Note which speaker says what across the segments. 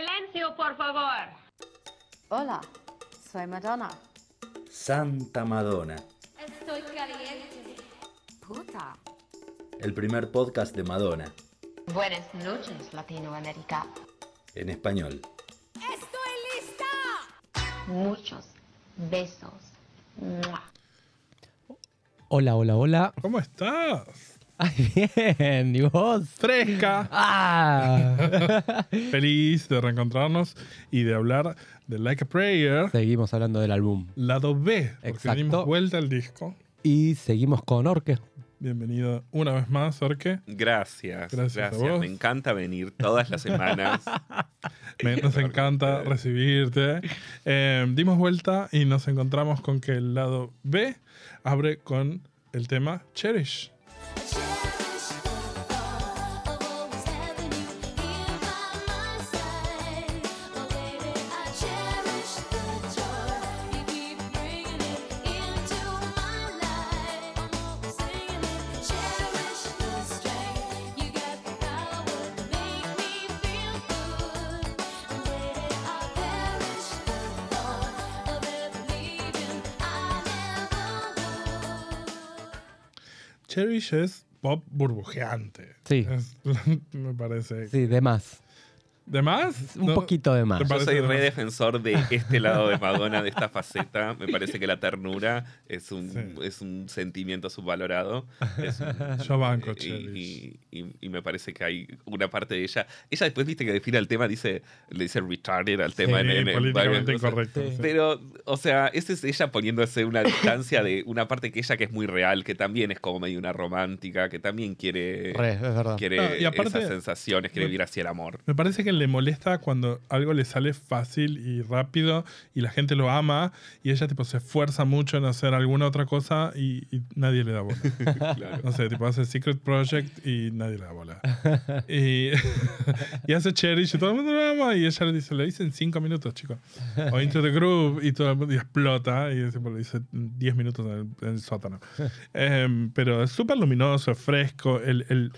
Speaker 1: Silencio, por favor.
Speaker 2: Hola, soy Madonna.
Speaker 3: Santa Madonna,
Speaker 2: Estoy caliente. Puta.
Speaker 3: el primer podcast de Madonna,
Speaker 2: Buenas noches, Latinoamérica.
Speaker 3: en español.
Speaker 2: Muchos besos. Mua.
Speaker 4: Hola, hola, hola.
Speaker 5: ¿Cómo estás?
Speaker 4: Ay, bien, ¿y vos?
Speaker 5: Fresca.
Speaker 4: ¡Ah!
Speaker 5: Feliz de reencontrarnos y de hablar de Like a Prayer,
Speaker 4: seguimos hablando del álbum.
Speaker 5: lado B, porque
Speaker 4: Exacto.
Speaker 5: dimos vuelta al disco.
Speaker 4: Y seguimos con Orque.
Speaker 5: Bienvenido una vez más, Orque.
Speaker 6: Gracias,
Speaker 5: Gracias
Speaker 6: gracias.
Speaker 5: a vos.
Speaker 6: Me encanta venir todas las semanas.
Speaker 5: Me- nos encanta recibirte. Eh, dimos vuelta y nos encontramos con que el lado B abre con el tema Cherish.
Speaker 7: Cherish Cherish
Speaker 5: es pop burbujeante.
Speaker 4: Sí.
Speaker 5: Es- me parece.
Speaker 4: Sí, de más.
Speaker 5: ¿De más?
Speaker 4: Un
Speaker 5: No,
Speaker 4: poquito de más.
Speaker 5: ¿te
Speaker 6: Yo soy re defensor de este lado de Madonna, de esta faceta. Me parece que la ternura es un,
Speaker 5: Sí.
Speaker 6: es un sentimiento subvalorado. Es un-
Speaker 5: Yo banco
Speaker 6: y, y- y- y me parece que hay una parte de ella. Ella después, viste, que define el tema, dice, le dice retarded al tema.
Speaker 5: Sí,
Speaker 6: en- en- en
Speaker 5: políticamente
Speaker 6: varias cosas.
Speaker 5: incorrecto.
Speaker 4: Sí.
Speaker 5: sí.
Speaker 6: Pero, o sea, esa es ella poniéndose una distancia de una parte que ella que es muy real, que también es como medio una romántica, que también quiere,
Speaker 4: Re, es
Speaker 6: quiere
Speaker 5: Ah, y aparte-
Speaker 6: esas sensaciones, quiere
Speaker 5: me-
Speaker 6: vivir hacia el amor.
Speaker 5: Me parece que le molesta cuando algo le sale fácil y rápido y la gente lo ama y ella tipo se esfuerza mucho en hacer alguna otra cosa y, y nadie le da bola.
Speaker 6: Claro.
Speaker 5: No sé, tipo hace Secret Project y nadie le da bola. Y, y hace Cherish y todo el mundo lo ama y ella le dice, lo hice en 5 minutos, chicos. O Into the Groove y todo el mundo y explota y tipo, lo hice en 10 minutos en el, en el sótano. Em, pero es súper luminoso, es fresco. El, el,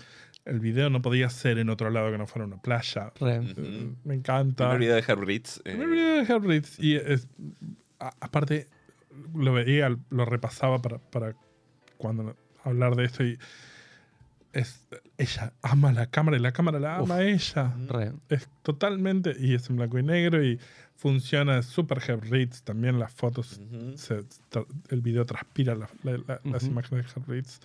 Speaker 5: el video no podía ser en otro lado que no fuera una playa. Me encanta.
Speaker 6: Me olvidé de Herb Ritz. eh,
Speaker 5: Me olvidé de Herb Ritz. Y es, a- aparte, lo veía, lo repasaba para, para cuando hablar de esto y es, ella ama la cámara y la cámara la ama a ella.
Speaker 4: Re.
Speaker 5: Es totalmente, y es en blanco y negro y funciona es súper Herb Ritz. También las fotos, se- el video transpira la- la- la- las imágenes de Herb Ritz.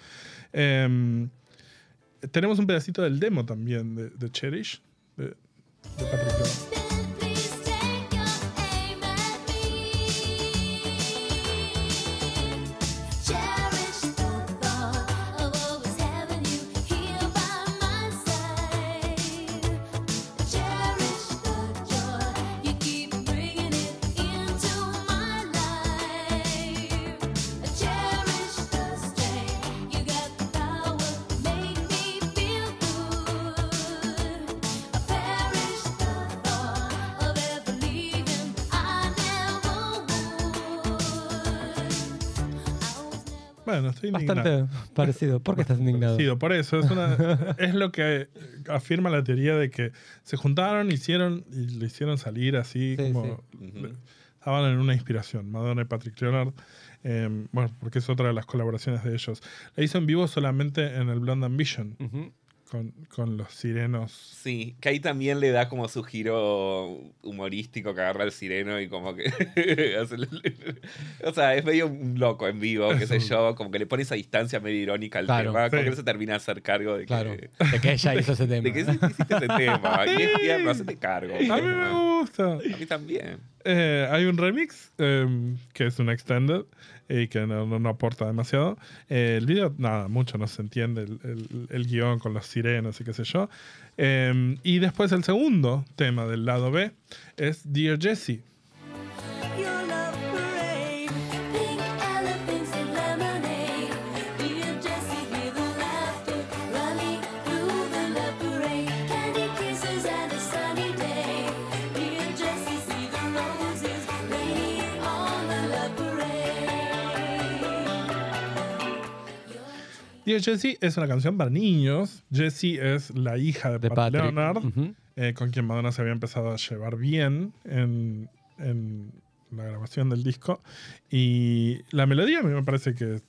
Speaker 5: Tenemos un pedacito del demo también de, Cherish, de Patrick Bueno, estoy indignado.
Speaker 4: Bastante parecido. ¿Por qué estás indignado?
Speaker 5: Parecido, por eso. Es, una- es lo que afirma la teoría de que se juntaron, hicieron y lo hicieron salir así
Speaker 4: Sí,
Speaker 5: como...
Speaker 6: Ujú.
Speaker 5: Estaban en una inspiración, Madonna y Patrick Leonard. eh, bueno, porque es otra de las colaboraciones de ellos. La hizo en vivo solamente en el Blonde Ambition,
Speaker 4: Ujú.
Speaker 5: Con, con los sirenos.
Speaker 6: Sí, que ahí también le da como su giro humorístico que agarra el sireno y como que o sea, es medio un loco en vivo, qué sé yo, como que le pone esa distancia medio irónica al
Speaker 4: Claro,
Speaker 6: tema, como
Speaker 5: sí.
Speaker 6: que no se termina de hacer cargo de
Speaker 4: Claro.
Speaker 6: que,
Speaker 4: De que ella hizo ese tema.
Speaker 6: de que hiciste ese tema. Y es tierno, hacete cargo.
Speaker 5: A mí me gusta.
Speaker 6: A mí también.
Speaker 5: Eh, hay un remix eh, que es un extended y que no, no- aporta demasiado. Eh, el video, nada, mucho no se entiende el, el- guion con los sirenos y qué sé yo. Eh, y después el segundo tema del lado B es Dear Jessie.
Speaker 7: Dear Jessie
Speaker 5: es una canción para niños. Jessie es la hija de,
Speaker 4: De
Speaker 5: Pat
Speaker 4: Patrick.
Speaker 5: Leonard. Eh, con quien Madonna se había empezado a llevar bien en, en la grabación del disco. Y la melodía a mí me parece que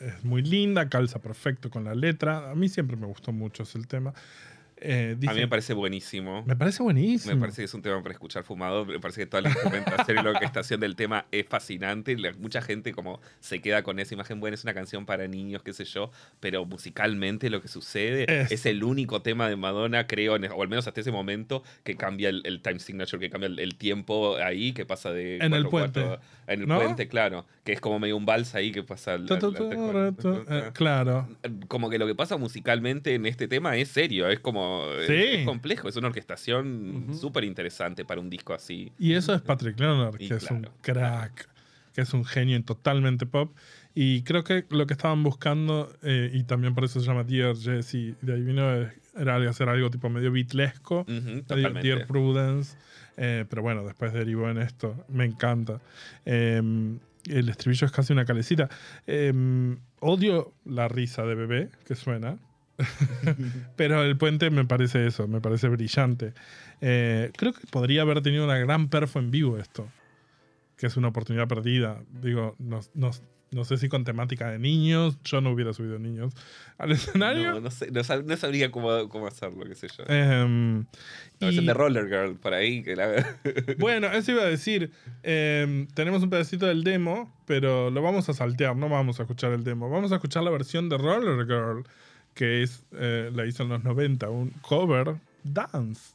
Speaker 5: es muy linda, calza perfecto con la letra. A mí siempre me gustó mucho ese el tema. Eh,
Speaker 6: A
Speaker 5: dice-
Speaker 6: mí me parece buenísimo.
Speaker 5: me parece buenísimo.
Speaker 6: Me parece que es un tema para escuchar fumado. Me parece que toda la instrumentación y la orquestación del tema es fascinante. La- mucha gente como se queda con esa imagen. Bueno, es una canción para niños, qué sé yo. Pero musicalmente lo que sucede
Speaker 5: Es-
Speaker 6: es, el único tema de Madonna, creo, en- o al menos hasta ese momento, que cambia el, el time signature, que cambia el, el tiempo ahí, que pasa de...
Speaker 5: En el
Speaker 6: 4/4
Speaker 5: puente,
Speaker 6: En el
Speaker 5: ¿no?
Speaker 6: puente, claro. Que es como medio un vals ahí que pasa... al- al- al-
Speaker 5: eh, claro.
Speaker 6: como que lo que pasa musicalmente en este tema es serio, es como es-
Speaker 5: Sí.
Speaker 6: es complejo, es una orquestación súper interesante para un disco así.
Speaker 5: Y eso es Patrick Leonard,
Speaker 6: Y
Speaker 5: que es un
Speaker 6: claro.
Speaker 5: crack, que es un genio y totalmente pop. Y creo que lo que estaban buscando, eh, y también por eso se llama Dear Jesse, de ahí vino, era hacer algo tipo medio beatlesco.
Speaker 6: Ujú,
Speaker 5: Dear, Prudence. eh, pero bueno, después derivó en esto. Me encanta. Eh, el estribillo es casi una calecita. Eh, odio la risa de bebé que suena. pero el puente me parece eso, me parece brillante. Eh, creo que podría haber tenido una gran perfo en vivo esto, que es una oportunidad perdida. Digo, no, no- no sé si con temática de niños, yo no hubiera subido niños al escenario.
Speaker 6: No, no, sé, no, sab- no sabría cómo, cómo hacerlo, qué sé yo. No, es
Speaker 5: y-
Speaker 6: el de Roller Girl, por ahí. Que la...
Speaker 5: Bueno, eso iba a decir. em, tenemos un pedacito del demo, pero lo vamos a saltear, no vamos a escuchar el demo. Vamos a escuchar la versión de Roller Girl, que es, eh, la hizo en los 90, un cover dance.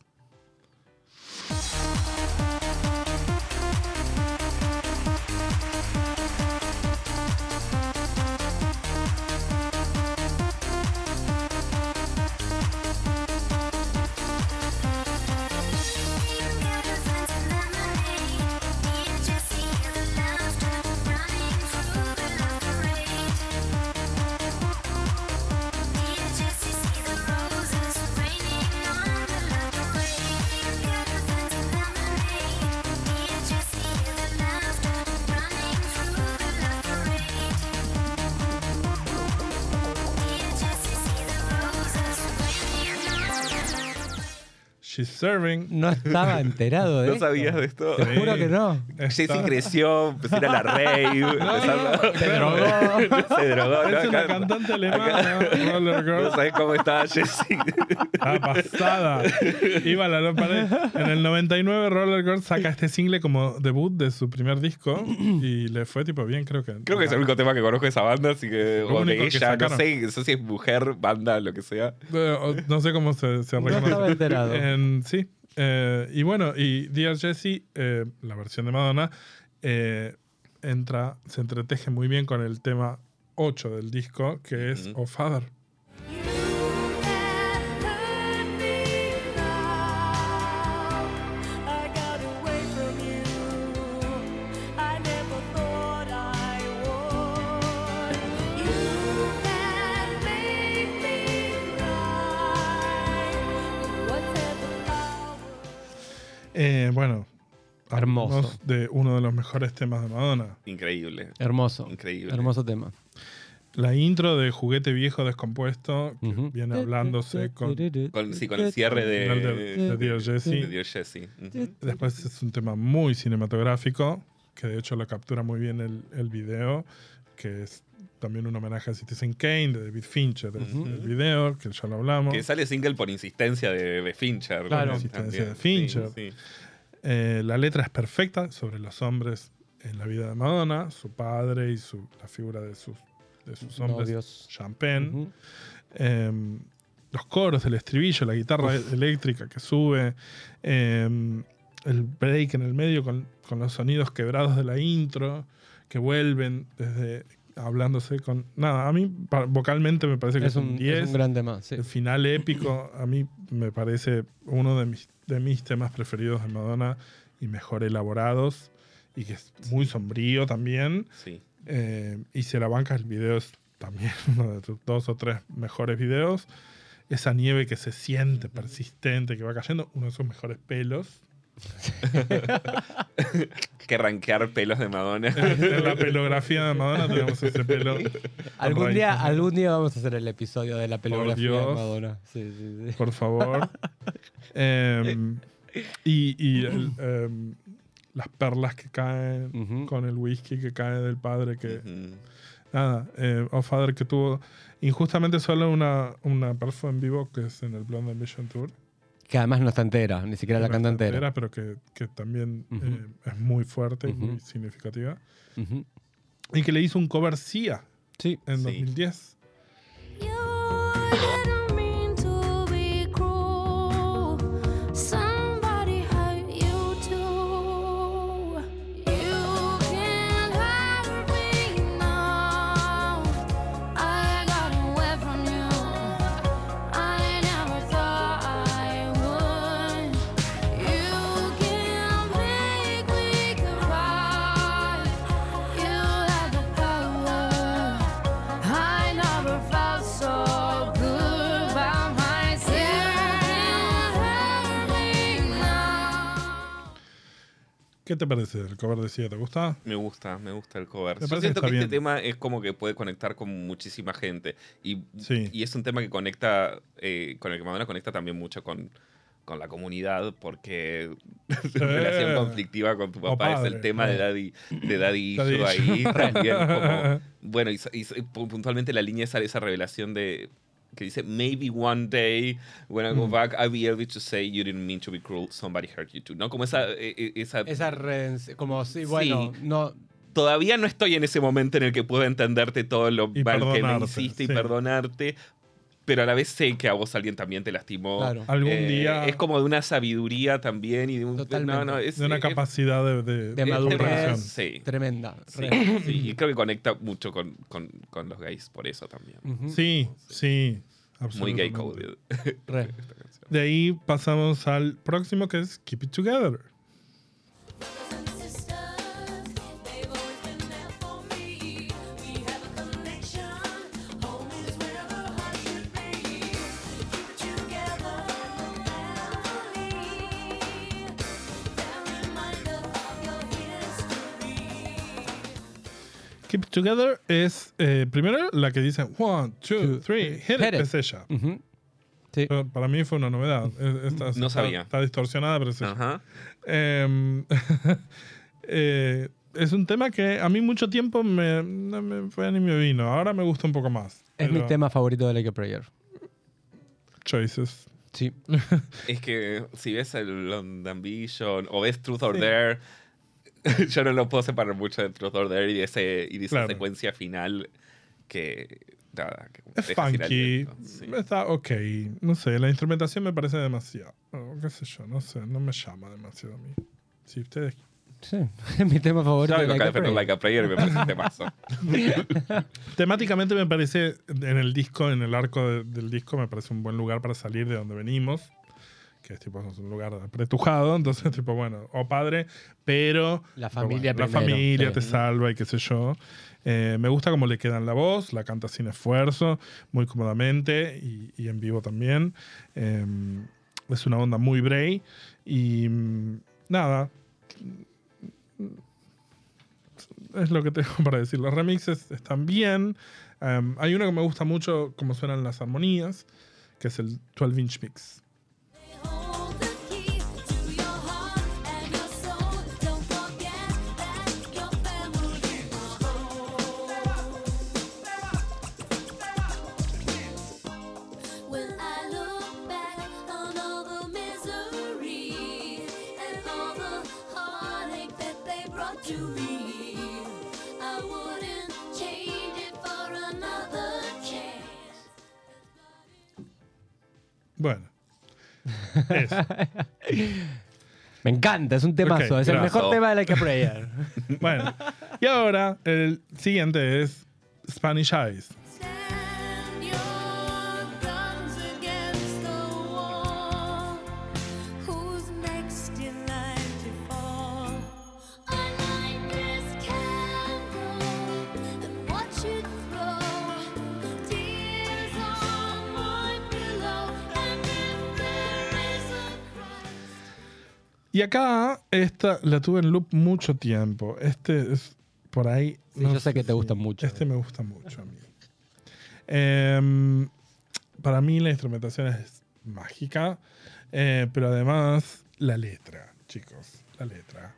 Speaker 5: She's serving.
Speaker 4: No estaba enterado de
Speaker 6: ¿No
Speaker 4: esto.
Speaker 6: sabías de esto?
Speaker 4: Te juro que no.
Speaker 6: Jessie
Speaker 5: Está-
Speaker 6: creció, empezó a ir a la rave, empezó-
Speaker 4: Se drogó.
Speaker 6: se drogó.
Speaker 5: Es
Speaker 6: ¿no?
Speaker 5: una
Speaker 6: Acá-
Speaker 5: cantante alemana, Roller Girl.
Speaker 6: No sabes cómo estaba Jessie.
Speaker 5: Ah, pasada. Iba a la pared. En el 99 Roller Girl saca este single como debut de su primer disco y le fue tipo bien, creo que.
Speaker 6: Creo que es el único tema que conozco de esa banda, así que.
Speaker 5: Lo
Speaker 6: O
Speaker 5: único
Speaker 6: de
Speaker 5: que
Speaker 6: ella, no
Speaker 5: sacaron.
Speaker 6: sé, no sé si es mujer, banda, lo que sea.
Speaker 5: Eh, o- No sé cómo se, se
Speaker 4: No
Speaker 5: reconoce.
Speaker 4: estaba enterado.
Speaker 5: En- sí. Eh, y bueno, y Dear Jessie, eh, la versión de Madonna, eh, entra, se entreteje muy bien con el tema 8 del disco, que es. Oh Father.
Speaker 4: Hermoso.
Speaker 5: de uno de los mejores temas de Madonna.
Speaker 6: Increíble.
Speaker 4: Hermoso.
Speaker 6: Increíble.
Speaker 4: Hermoso tema.
Speaker 5: La intro de Juguete Viejo Descompuesto, que viene hablándose con
Speaker 6: Con, sí, con el cierre de,
Speaker 5: de, de Jessie.
Speaker 6: Ujú.
Speaker 5: Después es un tema muy cinematográfico, que de hecho lo captura muy bien el, el video, que es también un homenaje a Citizen Kane de David Fincher, el,
Speaker 6: Ujú.
Speaker 5: el video, que ya lo hablamos.
Speaker 6: Que sale single por insistencia de, de Fincher.
Speaker 4: Claro.
Speaker 6: ¿no?
Speaker 5: Insistencia
Speaker 6: También.
Speaker 5: de Fincher.
Speaker 6: Sí, sí.
Speaker 5: Eh, la letra es perfecta sobre los hombres en la vida de Madonna, su padre y su, la figura de sus, de sus hombres,
Speaker 4: Novios.
Speaker 5: Champagne. Eh, los coros, el estribillo, la guitarra eléctrica que sube, eh, el break en el medio con, con los sonidos quebrados de la intro que vuelven desde hablándose con... Nada, a mí vocalmente me parece que
Speaker 4: Es
Speaker 5: es un
Speaker 4: un,
Speaker 5: 10.
Speaker 4: es un gran tema. sí.
Speaker 5: El final épico a mí me parece uno de mis, de mis temas preferidos de Madonna y mejor elaborados y que es muy sombrío también.
Speaker 6: Sí.
Speaker 5: Eh, y se la banca el video es también uno de sus dos o tres mejores videos. Esa nieve que se siente persistente, que va cayendo, uno de sus mejores pelos.
Speaker 6: que rankear pelos de Madonna.
Speaker 5: En la pelografía de Madonna tenemos ese pelo.
Speaker 4: Algún día, algún día vamos a hacer el episodio de la pelografía de. Madonna. Sí, sí, sí.
Speaker 5: Por favor. Em, y y el, em, las perlas que caen con el whisky que cae del padre que... Nada, eh, oh Father que tuvo injustamente solo una, una perfo en vivo que es en el Blonde Ambition Tour.
Speaker 4: Que además no está entera, ni siquiera la
Speaker 5: No
Speaker 4: canta
Speaker 5: está
Speaker 4: entera.
Speaker 5: Pero que, que también eh, es muy fuerte y muy significativa. Y que le hizo un cover Sia
Speaker 4: Sí.
Speaker 5: en
Speaker 6: Sí.
Speaker 5: 2010. ¿Qué te parece el cover de Sia? ¿Te gusta?
Speaker 6: Me gusta, me gusta el cover. Yo siento
Speaker 5: que
Speaker 6: este tema es como que puede conectar con muchísima gente. Y,
Speaker 5: Sí.
Speaker 6: y es un tema que conecta, eh, con el que Madonna conecta también mucho con, con la comunidad, porque la relación conflictiva con tu
Speaker 5: O
Speaker 6: papá es el tema de
Speaker 5: eh.
Speaker 6: Daddy, de Daddy
Speaker 5: Daddy
Speaker 6: Issue ahí también. Como, bueno, y, y pu- puntualmente la línea esa, esa revelación de que dice maybe one day when I go
Speaker 5: Mm.
Speaker 6: back I'll be able to say you didn't mean to be cruel somebody hurt you too no como esa eh, eh, esa,
Speaker 4: Esa como sí, bueno, no.
Speaker 6: todavía no estoy en ese momento en el que puedo entenderte todo lo mal que me hiciste y perdonarte, pero a la vez sé que a vos alguien también te lastimó.
Speaker 4: Claro.
Speaker 5: Algún
Speaker 6: Eh,
Speaker 5: día
Speaker 6: Es como de una sabiduría también y de un...
Speaker 4: Totalmente.
Speaker 6: No, no, es,
Speaker 5: de una
Speaker 6: es-
Speaker 5: capacidad de, de, comprensión.
Speaker 6: Sí,
Speaker 4: Tremenda.
Speaker 6: sí, y creo que conecta mucho con, con, con los gays por eso también.
Speaker 4: Ujú.
Speaker 5: Sí, sí.
Speaker 6: Muy gay
Speaker 5: absolutamente.
Speaker 6: coded.
Speaker 5: De ahí pasamos al próximo que es Keep It Together.
Speaker 7: Keep Together
Speaker 5: es, eh, primero, la que dice one, two, three, hit
Speaker 4: hit
Speaker 5: it,
Speaker 4: it.
Speaker 5: es ella.
Speaker 4: Ujú. Sí.
Speaker 5: Pero Para mí fue una novedad. Es- esta-
Speaker 6: No
Speaker 5: está-
Speaker 6: sabía.
Speaker 5: Está distorsionada, pero es.
Speaker 6: Ajá.
Speaker 5: Em, eh, es un tema que a mí mucho tiempo me, no me fue ni me vino. Ahora me gusta un poco más.
Speaker 4: Es mi
Speaker 5: Pero-
Speaker 4: tema favorito de Like a Prayer.
Speaker 5: Choices.
Speaker 4: Sí.
Speaker 6: Es que si ves el London Ambition o ves Truth or Dare, yo no lo puedo separar mucho de Truth or Dare y de, ese, y de esa
Speaker 5: Claro.
Speaker 6: secuencia final que... Nada, que
Speaker 5: Es funky.
Speaker 6: sí.
Speaker 5: Está ok. No sé, la instrumentación me parece demasiado. o qué sé yo, no sé, no me llama demasiado a mí. Si ustedes.
Speaker 4: Sí. Es mi tema favorito
Speaker 6: Yo
Speaker 4: Like
Speaker 6: a
Speaker 4: Prayer.
Speaker 6: Like a Prayer y me parece un temazo.
Speaker 5: Temáticamente me parece, en el disco, en el arco de- del disco, me parece un buen lugar para salir de donde venimos. Que es tipo es un lugar apretujado, entonces, tipo, bueno, o padre, pero.
Speaker 4: La familia
Speaker 5: bueno, La
Speaker 4: primero,
Speaker 5: familia
Speaker 4: sí.
Speaker 5: te salva y qué sé yo. Eh, me gusta cómo le quedan la voz, la canta sin esfuerzo, muy cómodamente y, y en vivo también. Eh, es una onda muy Bray y mm, nada. Es lo que tengo para decir. Los remixes están bien. Um, hay uno que me gusta mucho, como suenan las armonías, que es el 12 inch mix.
Speaker 7: Me
Speaker 4: encanta, es un temazo.
Speaker 5: Ok,
Speaker 4: es el mejor tema de Like a Prayer.
Speaker 5: Bueno. Y ahora, el siguiente es Spanish Eyes. Y acá, esta la tuve en loop mucho tiempo. Este es por ahí.
Speaker 4: Sí, yo sé que te gusta mucho.
Speaker 5: Este me gusta mucho a mí. Em, para mí la instrumentación es mágica, eh, pero además la letra, chicos, la letra.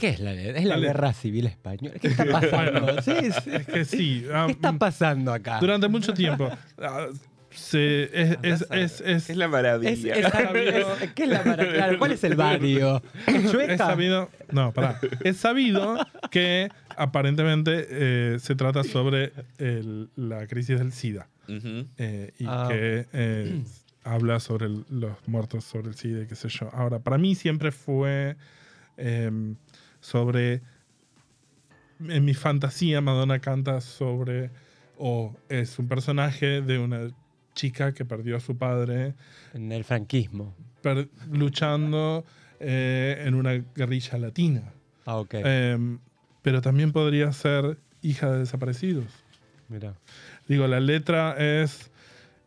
Speaker 4: ¿Qué es la Es la guerra civil española. ¿Qué está pasando? Sí, sí.
Speaker 5: Es que sí.
Speaker 4: ¿Qué está pasando acá?
Speaker 5: Durante mucho tiempo. ah, se- es, es, es, es-
Speaker 6: Es la maravilla.
Speaker 4: es- es- ¿Qué es la mara- claro, ¿Cuál es el barrio? ¿Es
Speaker 5: es
Speaker 4: chueca?
Speaker 5: sabido. No, pará. Es sabido que aparentemente eh, se trata sobre el- la crisis del SIDA. Eh, y
Speaker 4: Ah.
Speaker 5: que eh, habla sobre el- los muertos sobre el SIDA y qué sé yo. Ahora, para mí siempre fue em, sobre. En mi fantasía, Madonna canta sobre. O es un personaje de una chica que perdió a su padre
Speaker 4: En el franquismo.
Speaker 5: per- luchando eh, en una guerrilla latina.
Speaker 4: Ah, ok.
Speaker 5: Em, pero también podría ser hija de desaparecidos.
Speaker 4: Mira.
Speaker 5: Digo, la letra es.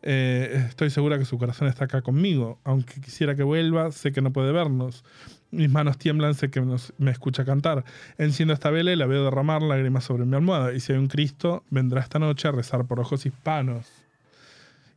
Speaker 5: eh, estoy segura que su corazón está acá conmigo. Aunque quisiera que vuelva, sé que no puede vernos. Mis manos tiemblan, sé que nos- me escucha cantar. Enciendo esta vela y la veo derramar lágrimas sobre mi almohada. Y si hay un Cristo, vendrá esta noche a rezar por ojos hispanos.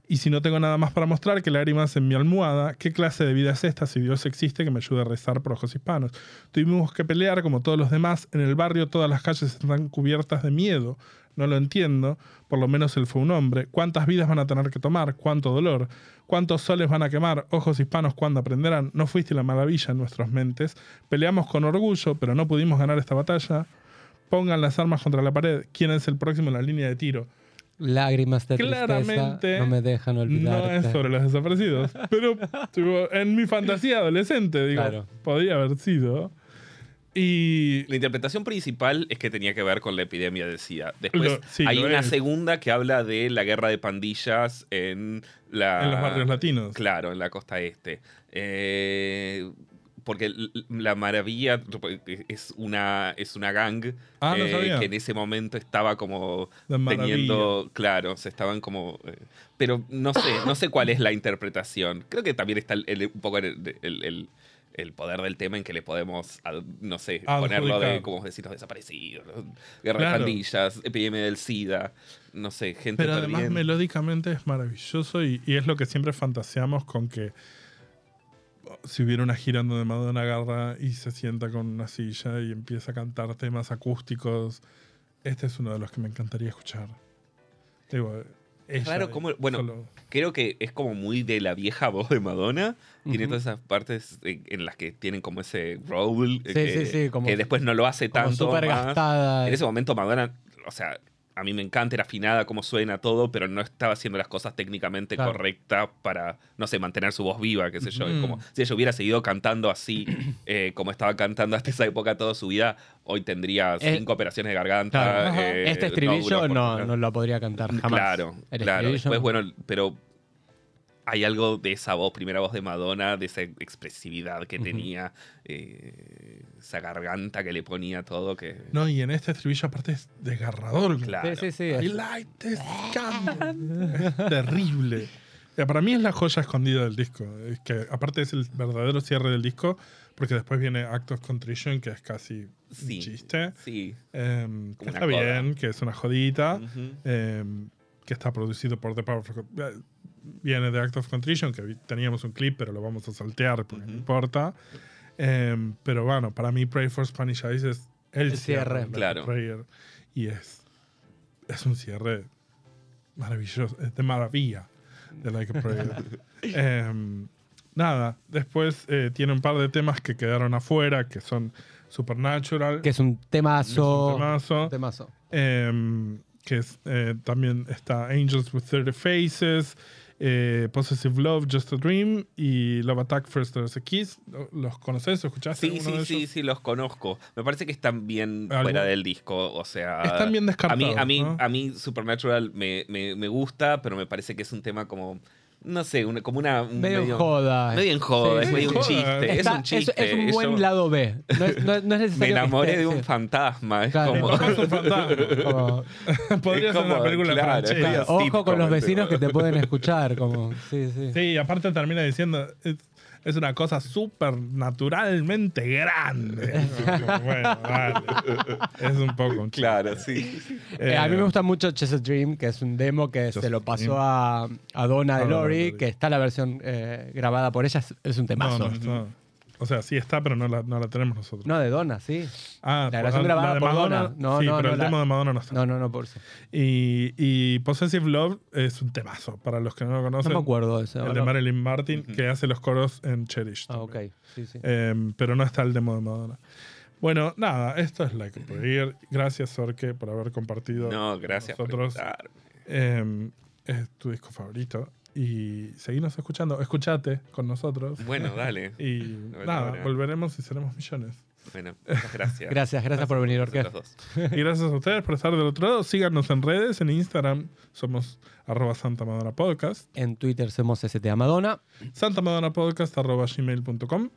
Speaker 5: Y si no tengo nada más para mostrar que lágrimas en mi almohada, ¿qué clase de vida es esta si Dios existe que me ayude a rezar por ojos hispanos? Tuvimos que pelear como todos los demás. En el barrio todas las calles están cubiertas de miedo. No lo entiendo. Por lo menos él fue un hombre. ¿Cuántas vidas van a tener que tomar? ¿Cuánto dolor? ¿Cuántos soles van a quemar? Ojos hispanos, ¿cuándo aprenderán? No fuiste la maravilla en nuestras mentes. Peleamos con orgullo, pero no pudimos ganar esta batalla. Pongan las armas contra la pared. ¿Quién es el próximo en la línea de tiro?
Speaker 4: Lágrimas de
Speaker 5: Claramente
Speaker 4: tristeza no me dejan
Speaker 5: No
Speaker 4: olvidarte.
Speaker 5: es sobre los desaparecidos. Pero tipo, en mi fantasía adolescente, digo,
Speaker 4: Claro.
Speaker 5: podía haber sido. Y
Speaker 6: La interpretación principal es que tenía que ver con la epidemia del SIDA. Después
Speaker 5: Lo- sí,
Speaker 6: hay una
Speaker 5: es.
Speaker 6: segunda que habla de la guerra de pandillas en la...
Speaker 5: en los barrios latinos.
Speaker 6: Claro, en la costa este. Eh, porque la maravilla es una, es una gang
Speaker 5: Ah, no
Speaker 6: eh, que en ese momento estaba como teniendo, claro, se estaban como... eh, pero no sé, no sé cuál es la interpretación. Creo que también está el- el- un poco el, el- el- poder del tema en que le podemos, no sé, ponerlo de, como decir, los desaparecidos, guerra
Speaker 5: Claro.
Speaker 6: de pandillas, epidemia del SIDA, no sé, gente
Speaker 5: Pero además melódicamente es maravilloso y, y es lo que siempre fantaseamos con que si hubiera una gira donde Madonna agarra y se sienta con una silla y empieza a cantar temas acústicos, este es uno de los que me encantaría escuchar. Digo, ella
Speaker 6: Claro, como- bueno,
Speaker 5: solo-
Speaker 6: Creo que es como muy de la vieja voz de Madonna. Tiene todas esas partes en, en las que tienen como ese eh,
Speaker 4: Sí,
Speaker 6: que,
Speaker 4: sí, sí, como-
Speaker 6: que después no lo hace
Speaker 4: Como
Speaker 6: tanto. más.
Speaker 4: gastada.
Speaker 6: En ese momento Madonna, o sea, a mí me encanta, era afinada, cómo suena todo, pero no estaba haciendo las cosas técnicamente
Speaker 4: Claro.
Speaker 6: correctas para, no sé, mantener su voz viva, qué sé yo. Como si ella hubiera seguido cantando así, eh, como estaba cantando hasta esa época toda su vida, hoy tendría
Speaker 4: Eh,
Speaker 6: cinco operaciones de garganta.
Speaker 4: Claro.
Speaker 6: eh,
Speaker 4: este estribillo no, no, lo podría cantar jamás.
Speaker 6: Claro, claro. Después, bueno, pero hay algo de esa voz, primera voz de Madonna, de esa expresividad que tenía, eh, esa garganta que le ponía todo, que...
Speaker 5: No, y en este estribillo aparte es desgarrador.
Speaker 6: Claro.
Speaker 4: Sí, sí, sí.
Speaker 5: I
Speaker 4: es-
Speaker 5: like this candle. Es terrible. Eh, Para mí es la joya escondida del disco. Es que aparte es el verdadero cierre del disco, porque después viene Act of Contrition, que es casi
Speaker 6: Sí.
Speaker 5: un chiste.
Speaker 6: Sí.
Speaker 5: em, que está
Speaker 6: coda.
Speaker 5: bien, que es una jodita. Em, que está producido por The Power of eh, Viene de Act of Contrition, que teníamos un clip, pero lo vamos a saltear porque no
Speaker 6: Ujú.
Speaker 5: importa. Em, pero bueno, para mí Pray for Spanish Eyes es el,
Speaker 4: El
Speaker 5: cierre.
Speaker 4: cierre.
Speaker 5: de Like a
Speaker 6: Claro.
Speaker 5: Prayer. Y es, es un cierre maravilloso, es de maravilla de Like a Prayer. Em, nada, después eh, tiene un par de temas que quedaron afuera, que son Supernatural,
Speaker 4: que es un temazo.
Speaker 5: Es un temazo.
Speaker 4: Temazo.
Speaker 5: em, que es, eh, también está Angels with 30 Faces, eh, Possessive Love, Just a Dream y Love Attack First There's a Kiss. ¿Los conoces o escuchaste?
Speaker 6: Sí, sí,
Speaker 5: de
Speaker 6: sí,
Speaker 5: ellos?
Speaker 6: sí, los conozco. Me parece que están bien fuera del disco, o sea...
Speaker 5: Están bien
Speaker 6: A
Speaker 5: descartados.
Speaker 6: mí, a mí,
Speaker 5: ¿no?
Speaker 6: a mí Supernatural me, me, me gusta, pero me parece que es un tema como, no sé, una- como una... un
Speaker 4: Medio, en joda.
Speaker 6: Medio en joda,
Speaker 4: Sí,
Speaker 6: es medio
Speaker 5: sí.
Speaker 6: un
Speaker 5: Joda.
Speaker 6: chiste,
Speaker 4: Está-
Speaker 6: es un chiste.
Speaker 4: Es, un buen
Speaker 6: Yo
Speaker 4: lado B. No es, no- no es necesario
Speaker 6: Me enamoré de un fantasma, es
Speaker 4: Claro.
Speaker 6: como...
Speaker 5: Es un fantasma.
Speaker 4: Como-
Speaker 5: Podría
Speaker 6: Es
Speaker 5: ser una
Speaker 6: como,
Speaker 5: película
Speaker 6: claro, es
Speaker 4: ojo con los vecinos que te pueden escuchar. Como, sí, sí.
Speaker 5: Sí, aparte termina diciendo, "It's- es una cosa súper naturalmente grande. bueno, dale. Es un poco un
Speaker 6: Claro, sí.
Speaker 4: Eh, a mí me gusta mucho Chess Dream, que es un demo que se lo pasó a, a Donna de
Speaker 5: A Donna
Speaker 4: Lori,
Speaker 5: Lori.
Speaker 4: que está la versión eh, grabada por ella, es, es un
Speaker 5: No,
Speaker 4: temazo.
Speaker 5: no,
Speaker 4: No,
Speaker 5: está- O sea, sí está, pero no la, no la tenemos nosotros.
Speaker 4: de Donna, sí.
Speaker 5: ah,
Speaker 4: la
Speaker 5: por- de
Speaker 4: por
Speaker 5: Madonna.
Speaker 4: Donna. No,
Speaker 5: sí,
Speaker 4: no,
Speaker 5: pero
Speaker 4: no,
Speaker 5: el
Speaker 4: la-
Speaker 5: demo de Madonna no está.
Speaker 4: No, no, no, por eso.
Speaker 5: Y, y Possessive Love es un temazo, para los que no lo
Speaker 4: No
Speaker 5: conocen.
Speaker 4: me acuerdo de ese.
Speaker 5: El de Marilyn Martin, que hace los coros en Cherish.
Speaker 4: Ah, ok. Sí, sí.
Speaker 5: Em, pero no está el demo de Madonna. Bueno, nada, esto es Like a Prayer. Gracias, Sorke, por haber compartido
Speaker 6: No, gracias por
Speaker 5: nosotros. Em, es tu disco favorito. Y seguimos escuchando. Escuchate con nosotros.
Speaker 6: Bueno, dale.
Speaker 5: Y nada, volveremos y seremos millones.
Speaker 6: Bueno, muchas gracias.
Speaker 4: Gracias, gracias por venir,
Speaker 6: dos.
Speaker 5: Y gracias a ustedes por estar del otro lado. Síganos en redes, en Instagram somos arroba Santa Madonna Podcast,
Speaker 4: En Twitter somos STA Madonna.
Speaker 5: santamadonnapodcast arroba gmail.com.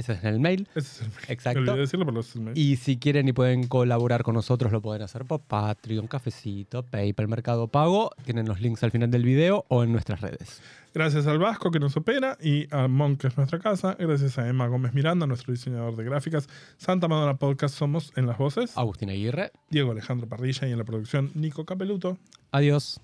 Speaker 4: Ese es el mail.
Speaker 5: Ese es el mail.
Speaker 4: Exacto.
Speaker 5: Decirlo, pero es el mail.
Speaker 4: Y si quieren y pueden colaborar con nosotros, lo pueden hacer por Patreon, Cafecito, PayPal, Mercado Pago. Tienen los links al final del video o en nuestras redes.
Speaker 5: Gracias al Vasco que nos opera y a Mon que es nuestra casa. Gracias a Emma Gómez Miranda, nuestro diseñador de gráficas. Santa Madonna Podcast somos en las voces.
Speaker 4: Agustín Aguirre.
Speaker 5: Diego Alejandro Parrilla y en la producción Nico Capeluto.
Speaker 4: Adiós.